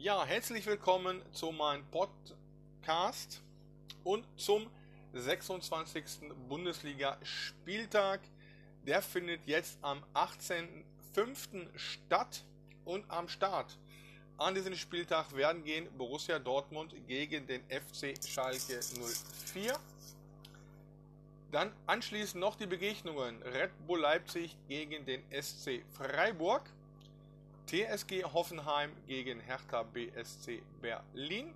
Ja, herzlich willkommen zu meinem Podcast und zum 26. Bundesliga-Spieltag. Der findet jetzt am 18.05. statt und am Start. An diesem Spieltag werden gehen Borussia Dortmund gegen den FC Schalke 04. Dann anschließend noch die Begegnungen Red Bull Leipzig gegen den SC Freiburg. TSG Hoffenheim gegen Hertha BSC Berlin.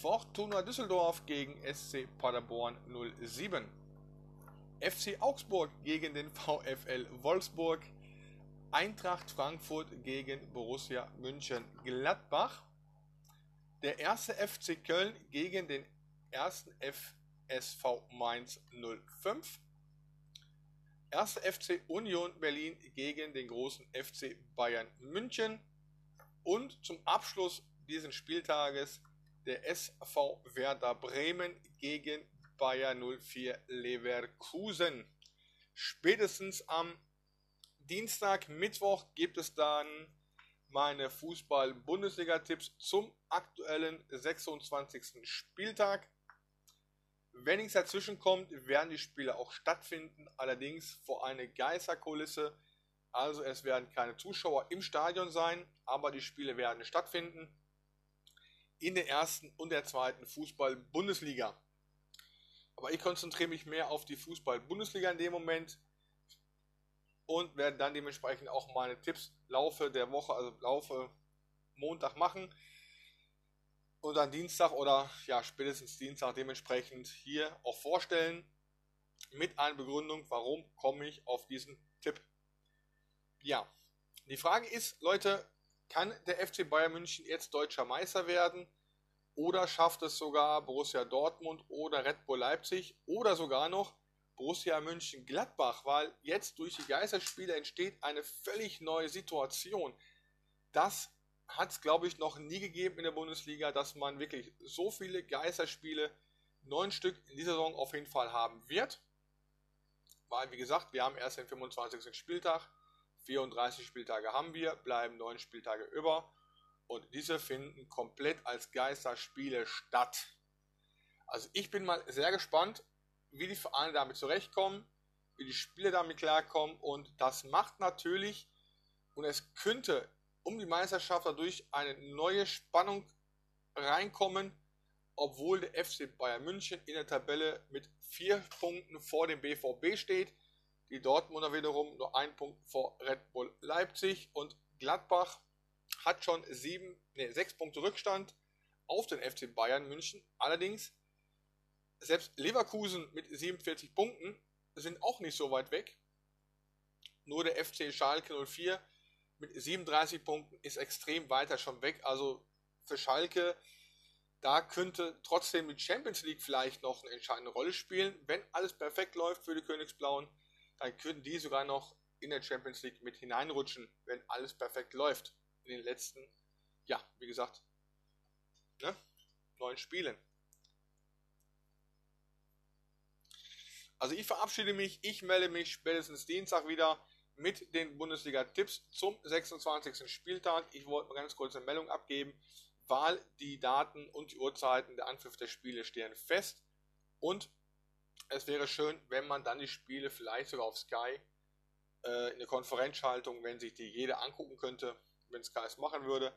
Fortuna Düsseldorf gegen SC Paderborn 07. FC Augsburg gegen den VfL Wolfsburg. Eintracht Frankfurt gegen Borussia München Gladbach. Der erste FC Köln gegen den ersten FSV Mainz 05. 1. FC Union Berlin gegen den großen FC Bayern München. Und zum Abschluss dieses Spieltages der SV Werder Bremen gegen Bayer 04 Leverkusen. Spätestens am Dienstag, Mittwoch gibt es dann meine Fußball-Bundesliga-Tipps zum aktuellen 26. Spieltag. Wenn nichts dazwischen kommt, werden die Spiele auch stattfinden, allerdings vor einer Geisterkulisse. Also es werden keine Zuschauer im Stadion sein, aber die Spiele werden stattfinden in der ersten und der zweiten Fußball-Bundesliga. Aber ich konzentriere mich mehr auf die Fußball-Bundesliga in dem Moment und werde dann dementsprechend auch meine Tipps Laufe der Woche, also Laufe Montag machen dann Dienstag oder ja spätestens Dienstag dementsprechend hier auch vorstellen mit einer Begründung, warum komme ich auf diesen Tipp. Ja, die Frage ist, Leute, kann der FC Bayern München jetzt deutscher Meister werden oder schafft es sogar Borussia Dortmund oder Red Bull Leipzig oder sogar noch Borussia München Gladbach, weil jetzt durch die Geisterspiele entsteht eine völlig neue Situation. Das hat es, glaube ich, noch nie gegeben in der Bundesliga, dass man wirklich so viele Geisterspiele, neun Stück in dieser Saison auf jeden Fall haben wird. Weil, wie gesagt, wir haben erst den 25. Spieltag, 34 Spieltage haben wir, bleiben neun Spieltage über und diese finden komplett als Geisterspiele statt. Also ich bin mal sehr gespannt, wie die Vereine damit zurechtkommen, wie die Spieler damit klarkommen und das macht natürlich und es könnte um die Meisterschaft dadurch eine neue Spannung reinkommen, obwohl der FC Bayern München in der Tabelle mit vier Punkten vor dem BVB steht. Die Dortmunder wiederum nur ein Punkt vor Red Bull Leipzig und Gladbach hat schon sieben, nee, sechs Punkte Rückstand auf den FC Bayern München. Allerdings selbst Leverkusen mit 47 Punkten sind auch nicht so weit weg. Nur der FC Schalke 04 mit 37 Punkten ist extrem weiter schon weg. Also für Schalke, da könnte trotzdem die Champions League vielleicht noch eine entscheidende Rolle spielen. Wenn alles perfekt läuft für die Königsblauen, dann könnten die sogar noch in der Champions League mit hineinrutschen, wenn alles perfekt läuft. In den letzten, ja, wie gesagt, ne, neun Spielen. Also ich verabschiede mich, ich melde mich spätestens Dienstag wieder mit den Bundesliga-Tipps zum 26. Spieltag. Ich wollte mal ganz kurz eine Meldung abgeben, weil die Daten und die Uhrzeiten der Anpfiff der Spiele stehen fest und es wäre schön, wenn man dann die Spiele vielleicht sogar auf Sky äh, in der Konferenzschaltung, wenn sich die jeder angucken könnte, wenn Sky es machen würde,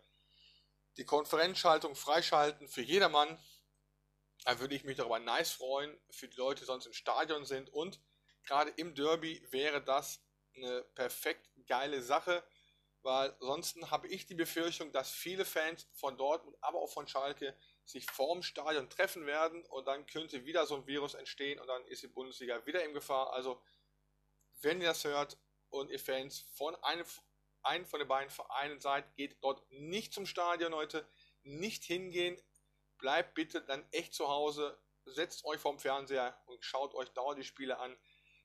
die Konferenzschaltung freischalten für jedermann. Da würde ich mich darüber nice freuen, für die Leute, die sonst im Stadion sind und gerade im Derby wäre das eine perfekt geile Sache, weil sonst habe ich die Befürchtung, dass viele Fans von Dortmund, aber auch von Schalke sich vorm Stadion treffen werden und dann könnte wieder so ein Virus entstehen und dann ist die Bundesliga wieder in Gefahr. Also, wenn ihr das hört und ihr Fans von einem, einem von den beiden Vereinen seid, geht dort nicht zum Stadion heute, nicht hingehen, bleibt bitte dann echt zu Hause, setzt euch vorm Fernseher und schaut euch dauernd die Spiele an.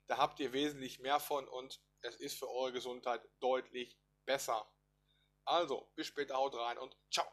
Da habt ihr wesentlich mehr von und es ist für eure Gesundheit deutlich besser. Also, bis später, haut rein und ciao.